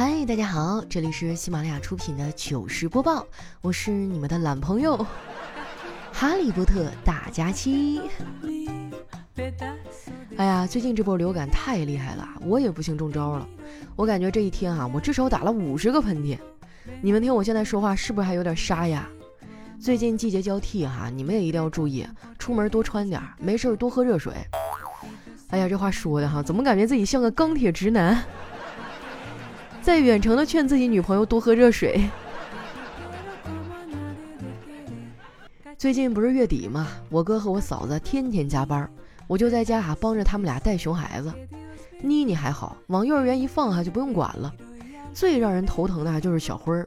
嗨，大家好，这里是喜马拉雅出品的糗事播报，我是你们的懒朋友 哈利波特大假期。哎呀，最近这波流感太厉害了，我也不幸中招了。我感觉这一天啊，我至少打了五十个喷嚏。你们听我现在说话是不是还有点沙哑？最近季节交替哈，你们也一定要注意，出门多穿点，没事多喝热水。哎呀，这话说的哈，怎么感觉自己像个钢铁直男？在远程的劝自己女朋友多喝热水。最近不是月底嘛，我哥和我嫂子天天加班，我就在家哈帮着他们俩带熊孩子。妮妮还好，往幼儿园一放哈就不用管了。最让人头疼的就是小辉儿，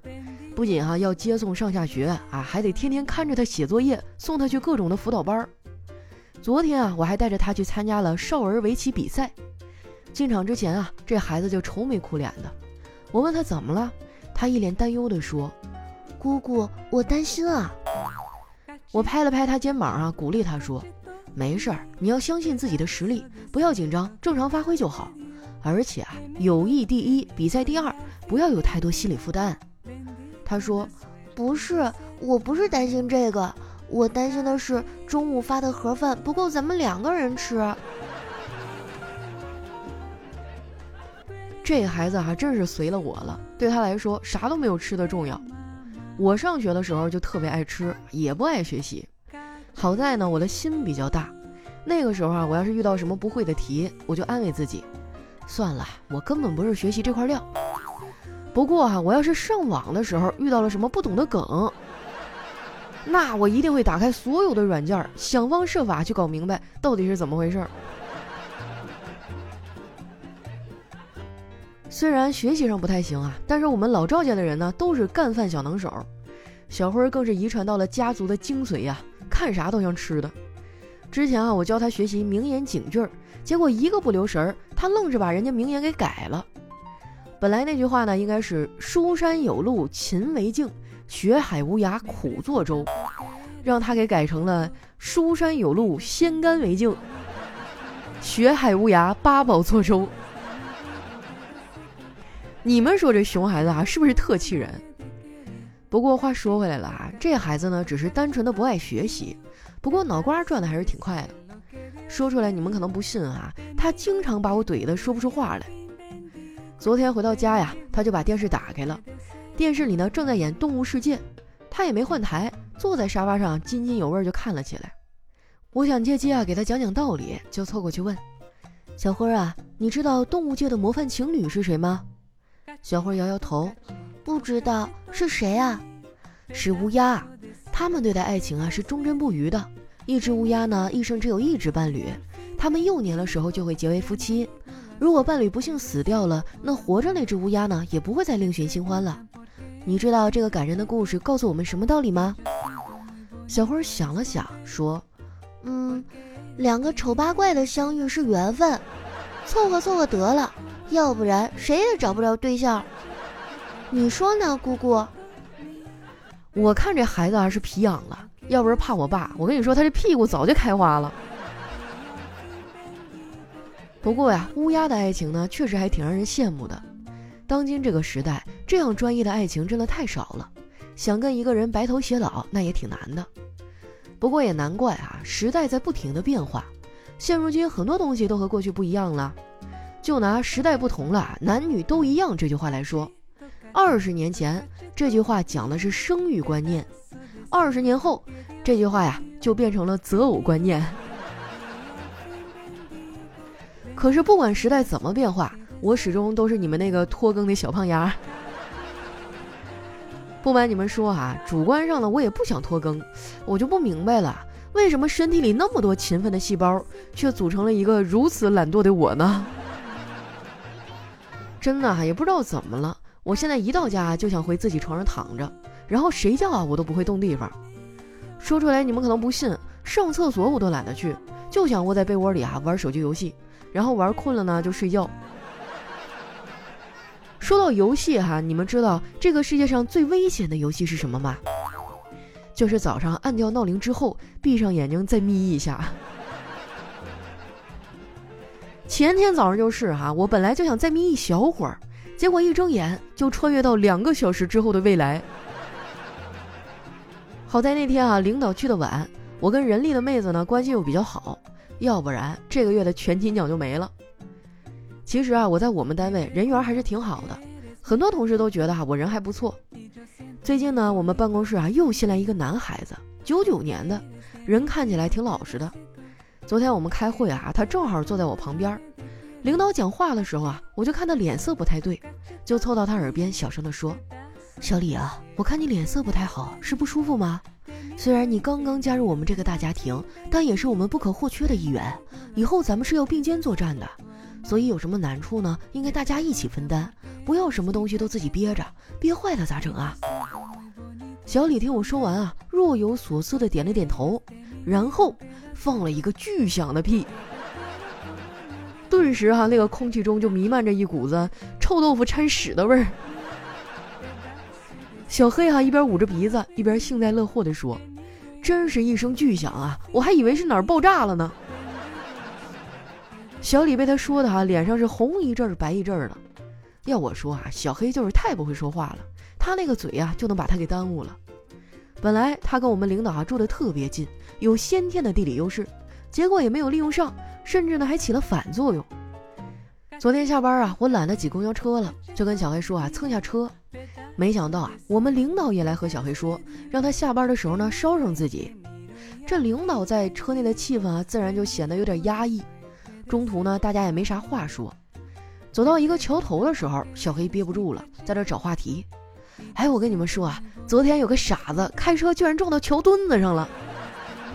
不仅哈要接送上下学啊，还得天天看着他写作业，送他去各种的辅导班。昨天啊，我还带着他去参加了少儿围棋比赛。进场之前啊，这孩子就愁眉苦脸的。我问他怎么了，他一脸担忧地说：“姑姑，我担心啊。”我拍了拍他肩膀啊，鼓励他说：“没事儿，你要相信自己的实力，不要紧张，正常发挥就好。而且啊，友谊第一，比赛第二，不要有太多心理负担。”他说：“不是，我不是担心这个。”我担心的是中午发的盒饭不够咱们两个人吃。这孩子还真是随了我了，对他来说啥都没有吃的重要。我上学的时候就特别爱吃，也不爱学习。好在呢，我的心比较大。那个时候啊，我要是遇到什么不会的题，我就安慰自己，算了，我根本不是学习这块料。不过哈，我要是上网的时候遇到了什么不懂的梗。那我一定会打开所有的软件，想方设法去搞明白到底是怎么回事儿。虽然学习上不太行啊，但是我们老赵家的人呢都是干饭小能手，小辉更是遗传到了家族的精髓呀，看啥都像吃的。之前啊，我教他学习名言警句，结果一个不留神儿，他愣是把人家名言给改了。本来那句话呢，应该是“书山有路勤为径”。学海无涯苦作舟，让他给改成了“书山有路先干为敬，学海无涯八宝作舟”。你们说这熊孩子啊，是不是特气人？不过话说回来了啊，这孩子呢，只是单纯的不爱学习，不过脑瓜转的还是挺快的。说出来你们可能不信啊，他经常把我怼的说不出话来。昨天回到家呀，他就把电视打开了。电视里呢正在演《动物世界》，他也没换台，坐在沙发上津津有味就看了起来。我想借机啊给他讲讲道理，就凑过去问：“小辉啊，你知道动物界的模范情侣是谁吗？”小辉摇摇头：“不知道是谁啊？是乌鸦。他们对待爱情啊是忠贞不渝的。一只乌鸦呢一生只有一只伴侣，他们幼年的时候就会结为夫妻。如果伴侣不幸死掉了，那活着那只乌鸦呢也不会再另寻新欢了。”你知道这个感人的故事告诉我们什么道理吗？小辉想了想，说：“嗯，两个丑八怪的相遇是缘分，凑合凑合得了，要不然谁也找不着对象。你说呢，姑姑？”我看这孩子啊是皮痒了，要不是怕我爸，我跟你说他这屁股早就开花了。不过呀，乌鸦的爱情呢，确实还挺让人羡慕的。当今这个时代，这样专一的爱情真的太少了。想跟一个人白头偕老，那也挺难的。不过也难怪啊，时代在不停的变化。现如今很多东西都和过去不一样了。就拿“时代不同了，男女都一样”这句话来说，二十年前这句话讲的是生育观念，二十年后这句话呀就变成了择偶观念。可是不管时代怎么变化。我始终都是你们那个拖更的小胖丫。不瞒你们说啊，主观上呢，我也不想拖更，我就不明白了，为什么身体里那么多勤奋的细胞，却组成了一个如此懒惰的我呢？真的哈也不知道怎么了，我现在一到家就想回自己床上躺着，然后谁叫啊我都不会动地方。说出来你们可能不信，上厕所我都懒得去，就想窝在被窝里啊玩手机游戏，然后玩困了呢就睡觉。说到游戏哈，你们知道这个世界上最危险的游戏是什么吗？就是早上按掉闹铃之后，闭上眼睛再眯一下。前天早上就是哈，我本来就想再眯一小会儿，结果一睁眼就穿越到两个小时之后的未来。好在那天啊，领导去的晚，我跟人力的妹子呢关系又比较好，要不然这个月的全勤奖就没了。其实啊，我在我们单位人缘还是挺好的，很多同事都觉得哈我人还不错。最近呢，我们办公室啊又新来一个男孩子，九九年的，人看起来挺老实的。昨天我们开会啊，他正好坐在我旁边。领导讲话的时候啊，我就看他脸色不太对，就凑到他耳边小声地说：“小李啊，我看你脸色不太好，是不舒服吗？虽然你刚刚加入我们这个大家庭，但也是我们不可或缺的一员。以后咱们是要并肩作战的，所以有什么难处呢，应该大家一起分担，不要什么东西都自己憋着，憋坏了咋整啊？”小李听我说完啊，若有所思的点了点头，然后。放了一个巨响的屁，顿时哈，那个空气中就弥漫着一股子臭豆腐掺屎的味儿。小黑哈一边捂着鼻子，一边幸灾乐祸地说：“真是一声巨响啊，我还以为是哪儿爆炸了呢。”小李被他说的哈，脸上是红一阵儿白一阵儿的。要我说啊，小黑就是太不会说话了，他那个嘴呀就能把他给耽误了。本来他跟我们领导啊住的特别近，有先天的地理优势，结果也没有利用上，甚至呢还起了反作用。昨天下班啊，我懒得挤公交车了，就跟小黑说啊蹭下车。没想到啊，我们领导也来和小黑说，让他下班的时候呢捎上自己。这领导在车内的气氛啊，自然就显得有点压抑。中途呢，大家也没啥话说。走到一个桥头的时候，小黑憋不住了，在这找话题。哎，我跟你们说啊，昨天有个傻子开车居然撞到桥墩子上了，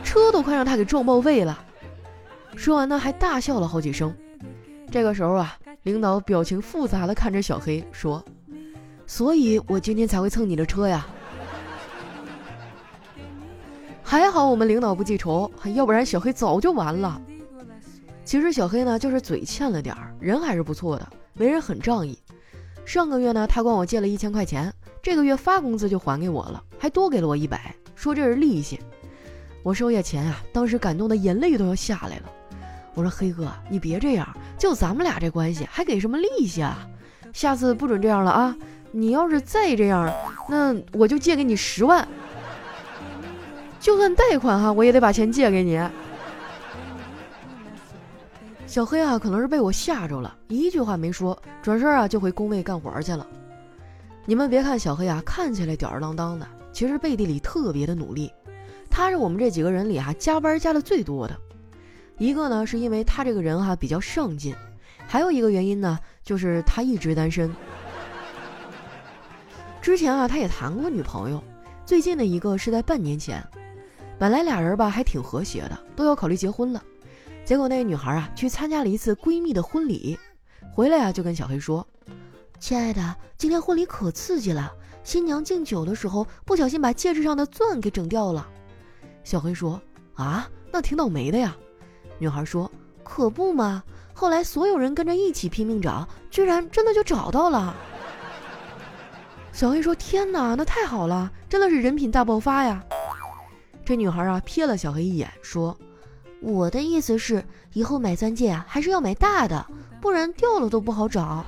车都快让他给撞报废了。说完呢，还大笑了好几声。这个时候啊，领导表情复杂的看着小黑说：“所以我今天才会蹭你的车呀。”还好我们领导不记仇，要不然小黑早就完了。其实小黑呢，就是嘴欠了点儿，人还是不错的，为人很仗义。上个月呢，他管我借了一千块钱，这个月发工资就还给我了，还多给了我一百，说这是利息。我收下钱啊，当时感动的眼泪都要下来了。我说黑哥，你别这样，就咱们俩这关系，还给什么利息啊？下次不准这样了啊！你要是再这样，那我就借给你十万，就算贷款哈，我也得把钱借给你。小黑啊，可能是被我吓着了，一句话没说，转身啊就回工位干活去了。你们别看小黑啊，看起来吊儿郎当的，其实背地里特别的努力。他是我们这几个人里哈加班加的最多的。一个呢，是因为他这个人哈比较上进，还有一个原因呢，就是他一直单身。之前啊，他也谈过女朋友，最近的一个是在半年前。本来俩人吧还挺和谐的，都要考虑结婚了。结果那个女孩啊，去参加了一次闺蜜的婚礼，回来啊就跟小黑说：“亲爱的，今天婚礼可刺激了，新娘敬酒的时候不小心把戒指上的钻给整掉了。”小黑说：“啊，那挺倒霉的呀。”女孩说：“可不嘛，后来所有人跟着一起拼命找，居然真的就找到了。”小黑说：“天哪，那太好了，真的是人品大爆发呀！”这女孩啊瞥了小黑一眼，说。我的意思是，以后买钻戒啊，还是要买大的，不然掉了都不好找。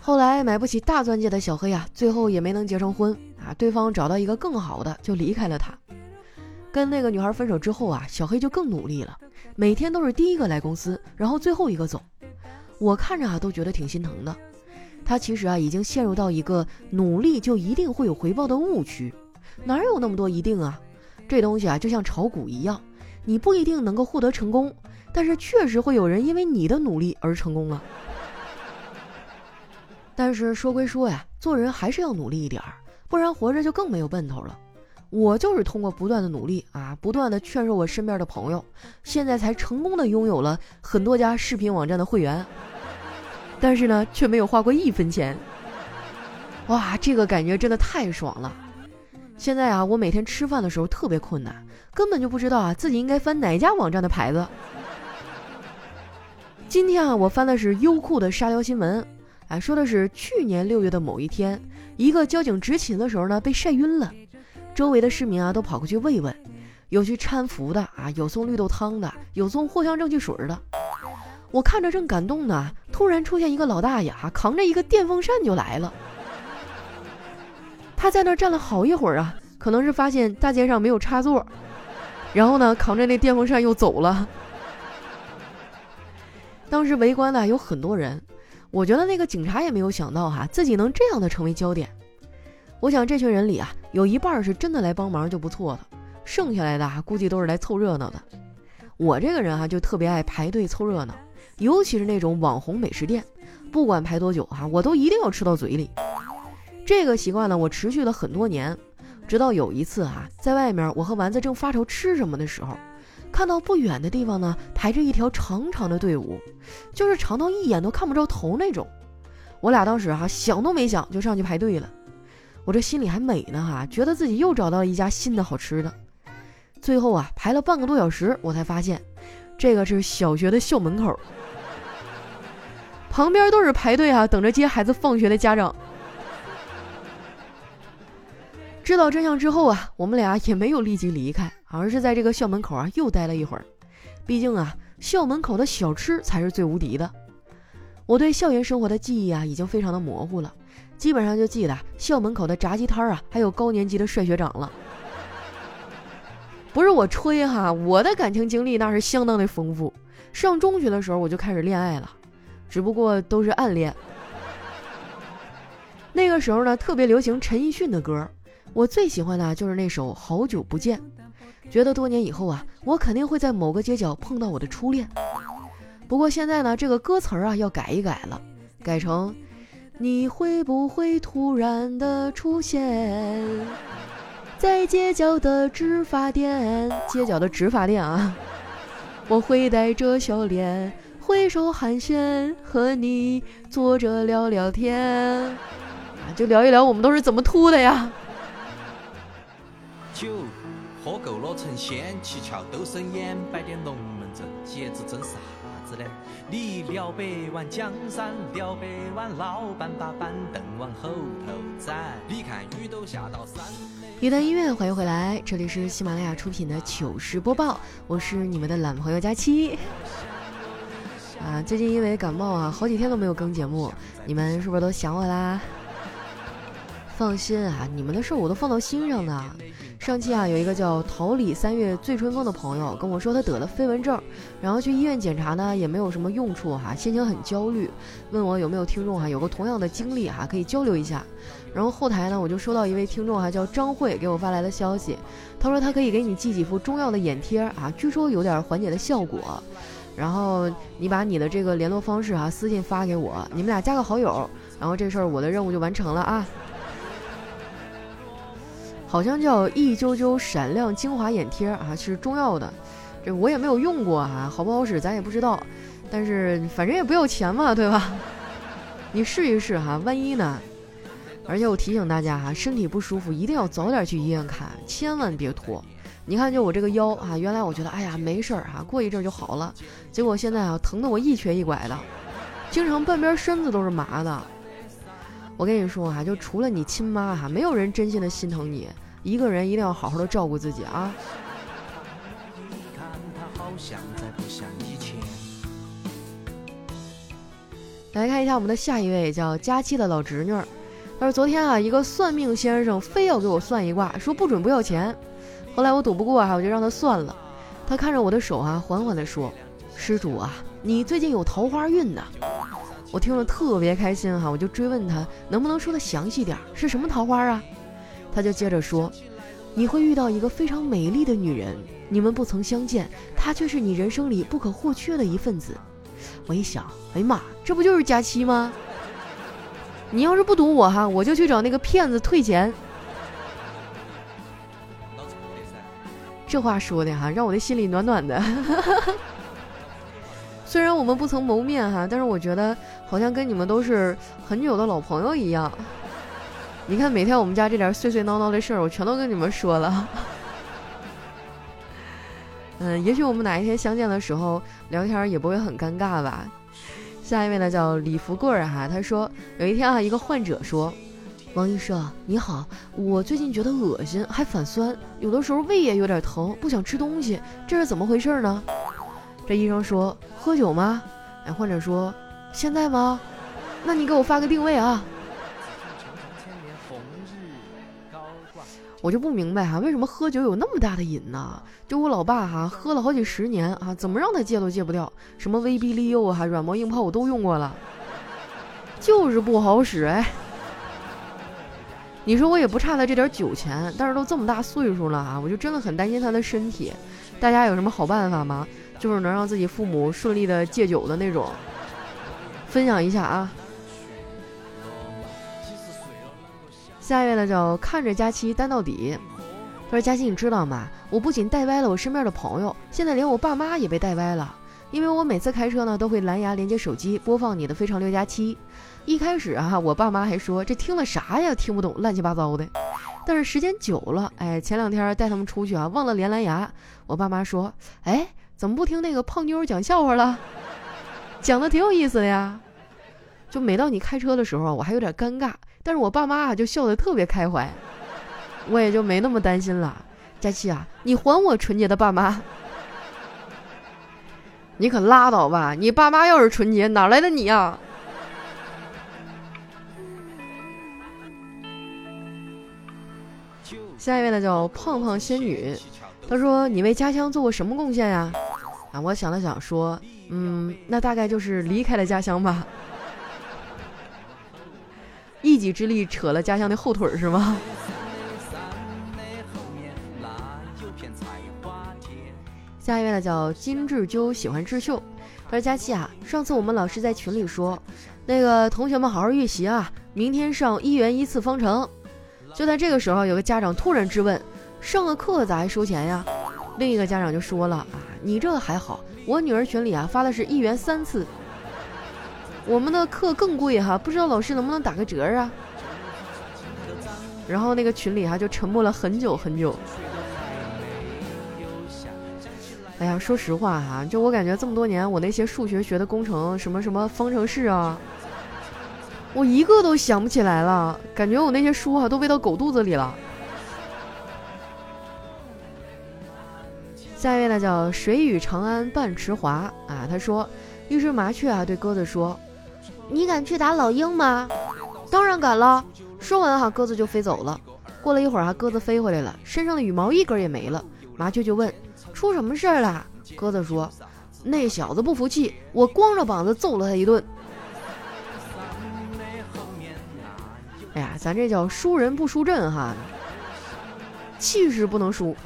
后来买不起大钻戒的小黑啊，最后也没能结成婚啊，对方找到一个更好的，就离开了他。跟那个女孩分手之后啊，小黑就更努力了，每天都是第一个来公司，然后最后一个走。我看着啊，都觉得挺心疼的。他其实啊，已经陷入到一个努力就一定会有回报的误区，哪有那么多一定啊？这东西啊，就像炒股一样，你不一定能够获得成功，但是确实会有人因为你的努力而成功了。但是说归说呀，做人还是要努力一点儿，不然活着就更没有奔头了。我就是通过不断的努力啊，不断的劝说我身边的朋友，现在才成功的拥有了很多家视频网站的会员，但是呢，却没有花过一分钱。哇，这个感觉真的太爽了。现在啊，我每天吃饭的时候特别困难，根本就不知道啊自己应该翻哪家网站的牌子。今天啊，我翻的是优酷的沙雕新闻，哎，说的是去年六月的某一天，一个交警执勤的时候呢被晒晕了，周围的市民啊都跑过去慰问，有去搀扶的啊，有送绿豆汤的，有送藿香正气水的。我看着正感动呢，突然出现一个老大爷啊，扛着一个电风扇就来了。他在那儿站了好一会儿啊，可能是发现大街上没有插座，然后呢，扛着那电风扇又走了。当时围观的有很多人，我觉得那个警察也没有想到哈，自己能这样的成为焦点。我想这群人里啊，有一半是真的来帮忙就不错了，剩下来的啊估计都是来凑热闹的。我这个人哈就特别爱排队凑热闹，尤其是那种网红美食店，不管排多久哈，我都一定要吃到嘴里。这个习惯呢，我持续了很多年，直到有一次哈，在外面我和丸子正发愁吃什么的时候，看到不远的地方呢排着一条长长的队伍，就是长到一眼都看不着头那种。我俩当时哈想都没想就上去排队了。我这心里还美呢哈，觉得自己又找到了一家新的好吃的。最后啊，排了半个多小时，我才发现，这个是小学的校门口，旁边都是排队啊，等着接孩子放学的家长。知道真相之后啊，我们俩也没有立即离开，而是在这个校门口啊又待了一会儿。毕竟啊，校门口的小吃才是最无敌的。我对校园生活的记忆啊，已经非常的模糊了。基本上就记得校门口的炸鸡摊啊，还有高年级的帅学长了。不是我吹哈，我的感情经历那是相当的丰富。上中学的时候我就开始恋爱了，只不过都是暗恋。那个时候呢，特别流行陈奕迅的歌，我最喜欢的就是那首《好久不见》，觉得多年以后啊，我肯定会在某个街角碰到我的初恋。不过现在呢，这个歌词啊要改一改了，改成。你会不会突然的出现在街角的执法店？街角的执法店啊！我会带着笑脸，挥手寒暄，和你坐着聊聊天啊，就聊一聊我们都是怎么秃的呀。酒喝够了成仙，七窍都生烟，摆点龙门阵，节子真啥子呢？你聊百万江山，聊百万老板把板凳往后头站。你看雨都下到山。一段音乐，欢迎回来，这里是喜马拉雅出品的糗事播报，我是你们的懒朋友佳期。啊，最近因为感冒啊，好几天都没有更节目，你们是不是都想我啦？放心啊，你们的事我都放到心上的。上期啊，有一个叫桃李三月醉春风的朋友跟我说，他得了飞蚊症，然后去医院检查呢，也没有什么用处哈，心情很焦虑，问我有没有听众哈，有个同样的经历哈，可以交流一下。然后后台呢，我就收到一位听众哈，叫张慧给我发来的消息，他说他可以给你寄几副中药的眼贴啊，据说有点缓解的效果。然后你把你的这个联络方式哈，私信发给我，你们俩加个好友，然后这事儿我的任务就完成了啊。好像叫一啾啾闪亮精华眼贴啊，是中药的，这我也没有用过啊，好不好使咱也不知道，但是反正也不要钱嘛，对吧？你试一试哈，万一呢？而且我提醒大家哈，身体不舒服一定要早点去医院看，千万别拖。你看，就我这个腰啊，原来我觉得哎呀没事儿哈，过一阵就好了，结果现在啊疼得我一瘸一拐的，经常半边身子都是麻的。我跟你说哈，就除了你亲妈哈，没有人真心的心疼你。一个人一定要好好的照顾自己啊！来看一下我们的下一位，叫佳期的老侄女。他说昨天啊，一个算命先生非要给我算一卦，说不准不要钱。后来我赌不过哈，我就让他算了。他看着我的手啊，缓缓的说：“施主啊，你最近有桃花运呢。”我听了特别开心哈，我就追问他能不能说的详细点，是什么桃花啊？他就接着说：“你会遇到一个非常美丽的女人，你们不曾相见，她却是你人生里不可或缺的一份子。”我一想，哎呀妈，这不就是佳期吗？你要是不赌我哈，我就去找那个骗子退钱。这话说的哈，让我的心里暖暖的。虽然我们不曾谋面哈，但是我觉得好像跟你们都是很久的老朋友一样。你看，每天我们家这点碎碎闹闹的事儿，我全都跟你们说了。嗯，也许我们哪一天相见的时候聊天也不会很尴尬吧。下一位呢叫李福贵儿哈，他说有一天啊，一个患者说：“王医生你好，我最近觉得恶心还反酸，有的时候胃也有点疼，不想吃东西，这是怎么回事呢？”这医生说：“喝酒吗？哎，患者说现在吗？那你给我发个定位啊。我就不明白哈，为什么喝酒有那么大的瘾呢？就我老爸哈，喝了好几十年啊，怎么让他戒都戒不掉，什么威逼利诱啊，软磨硬泡我都用过了，就是不好使哎。你说我也不差他这点酒钱，但是都这么大岁数了啊，我就真的很担心他的身体。大家有什么好办法吗？就是能让自己父母顺利的戒酒的那种，分享一下啊。下一位呢叫看着佳期单到底，他说：“佳期，你知道吗？我不仅带歪了我身边的朋友，现在连我爸妈也被带歪了。因为我每次开车呢，都会蓝牙连接手机播放你的《非常六加七》。一开始啊，我爸妈还说这听了啥呀，听不懂，乱七八糟的。但是时间久了，哎，前两天带他们出去啊，忘了连蓝牙，我爸妈说：哎，怎么不听那个胖妞讲笑话了？讲的挺有意思的呀。就每到你开车的时候，我还有点尴尬。”但是我爸妈啊就笑得特别开怀，我也就没那么担心了。佳琪啊，你还我纯洁的爸妈！你可拉倒吧！你爸妈要是纯洁，哪来的你呀？下一位呢叫胖胖仙女，她说：“你为家乡做过什么贡献呀？”，啊我想了想说：“嗯，那大概就是离开了家乡吧。”一己之力扯了家乡的后腿是吗？下一位呢叫金志究，喜欢智秀。他说：“佳期啊，上次我们老师在群里说，那个同学们好好预习啊，明天上一元一次方程。”就在这个时候，有个家长突然质问：“上个课咋还收钱呀？”另一个家长就说了：“啊，你这个还好，我女儿群里啊发的是一元三次。”我们的课更贵哈，不知道老师能不能打个折啊？然后那个群里哈就沉默了很久很久。哎呀，说实话哈，就我感觉这么多年，我那些数学学的工程，什么什么方程式啊，我一个都想不起来了，感觉我那些书啊都喂到狗肚子里了。下一位呢叫水与长安半池华啊，他说，一只麻雀啊对鸽子说。你敢去打老鹰吗？当然敢了。说完哈，鸽子就飞走了。过了一会儿哈，鸽子飞回来了，身上的羽毛一根也没了。麻雀就问：“出什么事儿了？”鸽子说：“那小子不服气，我光着膀子揍了他一顿。”哎呀，咱这叫输人不输阵哈，气势不能输。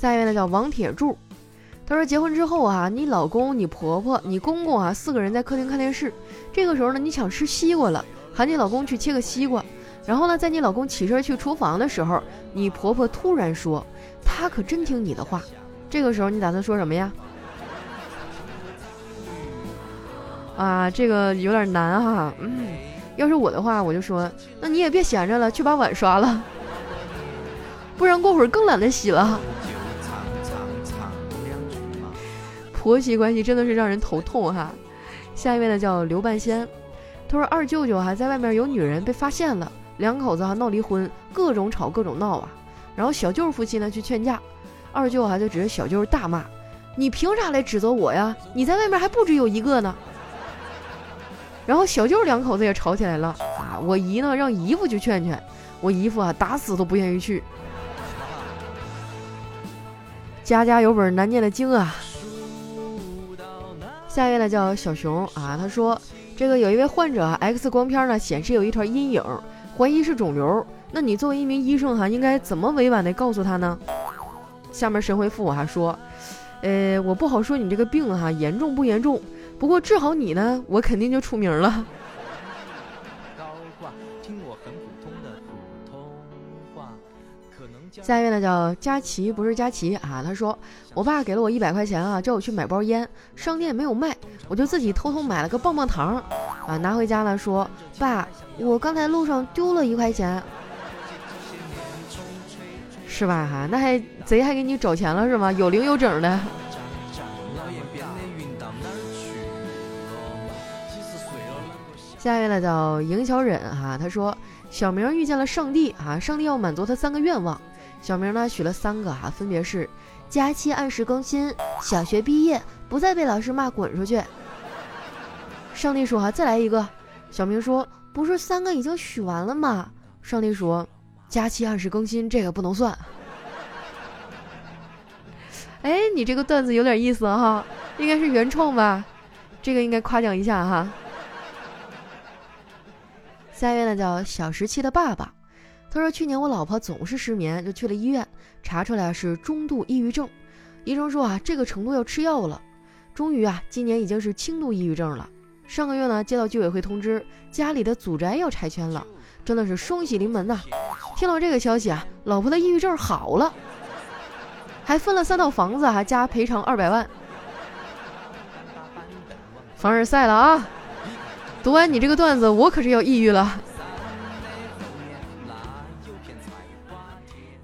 下一位呢叫王铁柱。他说：“结婚之后啊，你老公、你婆婆、你公公啊，四个人在客厅看电视。这个时候呢，你想吃西瓜了，喊你老公去切个西瓜。然后呢，在你老公起身去厨房的时候，你婆婆突然说：‘他可真听你的话。’这个时候你打算说什么呀？啊，这个有点难哈。嗯，要是我的话，我就说：那你也别闲着了，去把碗刷了，不然过会儿更懒得洗了。”婆媳关系真的是让人头痛哈。下一位呢叫刘半仙，他说二舅舅还在外面有女人被发现了，两口子还闹离婚，各种吵各种闹啊。然后小舅夫妻呢去劝架，二舅啊就指着小舅大骂：“你凭啥来指责我呀？你在外面还不止有一个呢。”然后小舅两口子也吵起来了啊。我姨呢让姨夫去劝劝，我姨夫啊打死都不愿意去。家家有本难念的经啊。下一位呢叫小熊啊，他说这个有一位患者 X 光片呢显示有一团阴影，怀疑是肿瘤。那你作为一名医生哈，应该怎么委婉的告诉他呢？下面神回复我还说，呃，我不好说你这个病哈严重不严重，不过治好你呢，我肯定就出名了。下一位呢叫佳琪，不是佳琪啊。他说，我爸给了我一百块钱啊，叫我去买包烟，商店没有卖，我就自己偷偷买了个棒棒糖，啊，拿回家了。说，爸，我刚才路上丢了一块钱，是吧？哈，那还贼还给你找钱了是吗？有零有整的。下一位呢叫赢小忍哈，他说，小明遇见了上帝啊，上帝要满足他三个愿望。小明呢许了三个哈，分别是：假期按时更新、小学毕业、不再被老师骂滚出去。上帝说：“哈，再来一个。”小明说：“不是三个已经许完了吗？”上帝说：“假期按时更新，这个不能算。”哎，你这个段子有点意思哈，应该是原创吧？这个应该夸奖一下哈。下一位呢叫小十七的爸爸，他说去年我老婆总是失眠，就去了医院，查出来是中度抑郁症，医生说啊这个程度要吃药了。终于啊，今年已经是轻度抑郁症了。上个月呢接到居委会通知，家里的祖宅要拆迁了，真的是双喜临门呐！听到这个消息啊，老婆的抑郁症好了。还分了三套房子，还加赔偿二百万。凡尔赛了啊！读完你这个段子，我可是要抑郁了。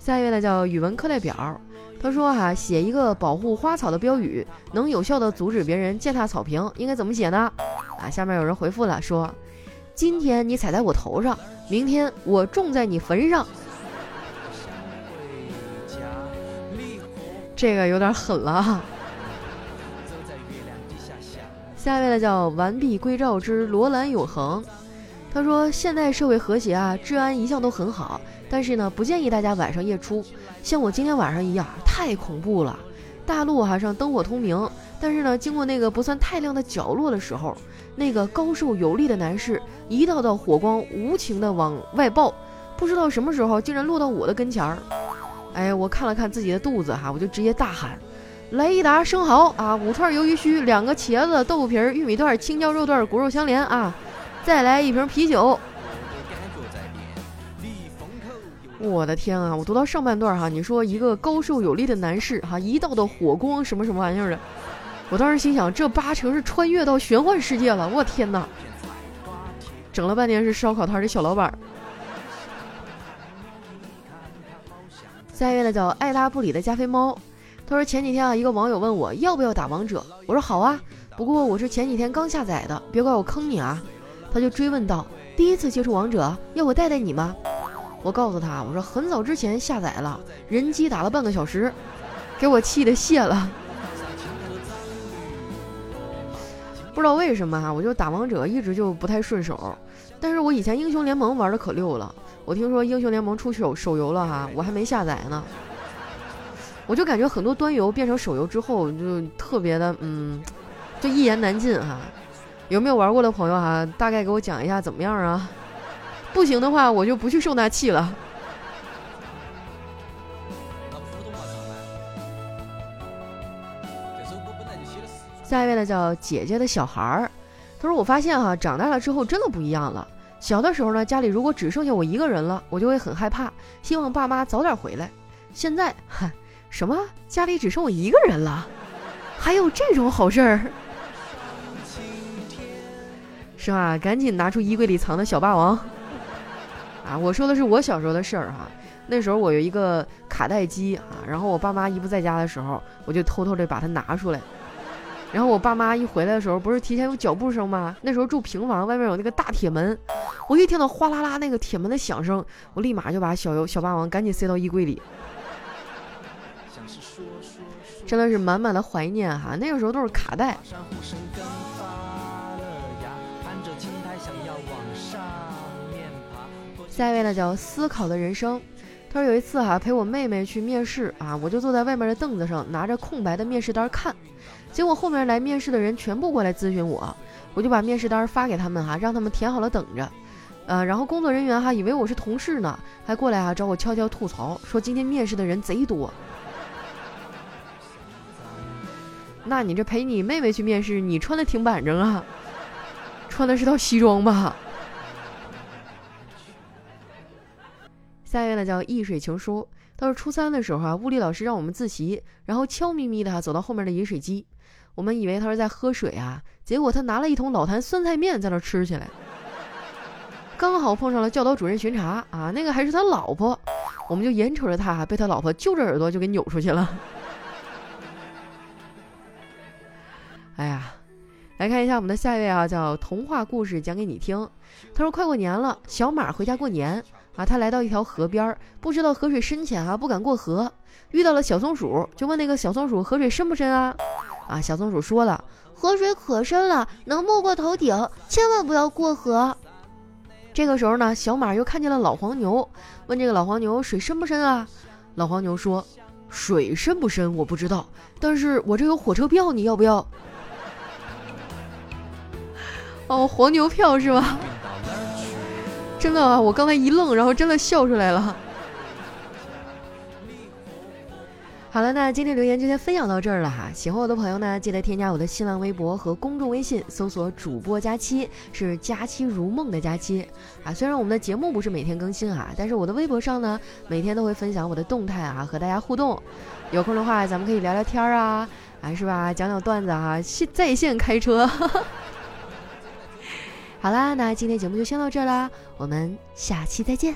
下一位呢叫语文课代表，他说哈，写一个保护花草的标语，能有效的阻止别人践踏草坪，应该怎么写呢？啊，下面有人回复了，说：今天你踩在我头上，明天我种在你坟上。这个有点狠了哈。下一位呢叫完璧归赵之罗兰永恒，他说现在社会和谐啊，治安一向都很好，但是呢不建议大家晚上夜出，像我今天晚上一样太恐怖了。大路哈上灯火通明，但是呢经过那个不算太亮的角落的时候，那个高瘦有力的男士一道道火光无情的往外爆，不知道什么时候竟然落到我的跟前儿。哎，我看了看自己的肚子哈，我就直接大喊：“来一打生蚝啊，五串鱿鱼须，两个茄子，豆腐皮儿，玉米段，青椒肉段，骨肉相连啊！再来一瓶啤酒。”我的天啊！我读到上半段哈，你说一个高瘦有力的男士哈，一道的火光什么什么玩意儿的，我当时心想，这八成是穿越到玄幻世界了！我天哪！整了半天是烧烤摊的小老板。下一位呢叫爱答不理的加菲猫，他说前几天啊，一个网友问我要不要打王者，我说好啊，不过我是前几天刚下载的，别怪我坑你啊。他就追问道，第一次接触王者，要我带带你吗？我告诉他，我说很早之前下载了，人机打了半个小时，给我气的泄了。不知道为什么哈，我就打王者一直就不太顺手，但是我以前英雄联盟玩的可溜了。我听说英雄联盟出手手游了哈，我还没下载呢。我就感觉很多端游变成手游之后，就特别的嗯，就一言难尽哈。有没有玩过的朋友哈？大概给我讲一下怎么样啊？不行的话，我就不去受那气了。下一位呢，叫姐姐的小孩儿，他说：“我发现哈，长大了之后真的不一样了。”小的时候呢，家里如果只剩下我一个人了，我就会很害怕，希望爸妈早点回来。现在，哈，什么？家里只剩我一个人了？还有这种好事儿？是吧？赶紧拿出衣柜里藏的小霸王。啊，我说的是我小时候的事儿哈。那时候我有一个卡带机啊，然后我爸妈一不在家的时候，我就偷偷的把它拿出来。然后我爸妈一回来的时候，不是提前有脚步声吗？那时候住平房，外面有那个大铁门，我一听到哗啦啦那个铁门的响声，我立马就把小游小霸王赶紧塞到衣柜里。真的是满满的怀念哈，那个时候都是卡带。下一位呢叫思考的人生，他说有一次哈陪我妹妹去面试啊，我就坐在外面的凳子上拿着空白的面试单看。结果后面来面试的人全部过来咨询我，我就把面试单发给他们哈，让他们填好了等着。呃，然后工作人员哈以为我是同事呢，还过来啊找我悄悄吐槽，说今天面试的人贼多。那你这陪你妹妹去面试，你穿的挺板正啊，穿的是套西装吧？下一位呢叫易水情书，他说初三的时候啊，物理老师让我们自习，然后悄咪咪的走到后面的饮水机。我们以为他是在喝水啊，结果他拿了一桶老坛酸菜面在那吃起来。刚好碰上了教导主任巡查啊，那个还是他老婆，我们就眼瞅着他被他老婆揪着耳朵就给扭出去了。哎呀，来看一下我们的下一位啊，叫童话故事讲给你听。他说快过年了，小马回家过年啊，他来到一条河边，不知道河水深浅啊，不敢过河，遇到了小松鼠，就问那个小松鼠河水深不深啊？啊，小松鼠说了，河水可深了，能没过头顶，千万不要过河。这个时候呢，小马又看见了老黄牛，问这个老黄牛水深不深啊？老黄牛说，水深不深我不知道，但是我这有火车票，你要不要？哦，黄牛票是吧？真的啊，我刚才一愣，然后真的笑出来了。好了，那今天留言就先分享到这儿了哈。喜欢我的朋友呢，记得添加我的新浪微博和公众微信，搜索“主播佳期”，是“佳期如梦”的佳期啊。虽然我们的节目不是每天更新啊，但是我的微博上呢，每天都会分享我的动态啊，和大家互动。有空的话，咱们可以聊聊天儿啊，啊是吧？讲讲段子啊，现在线开车。好啦，那今天节目就先到这啦，我们下期再见。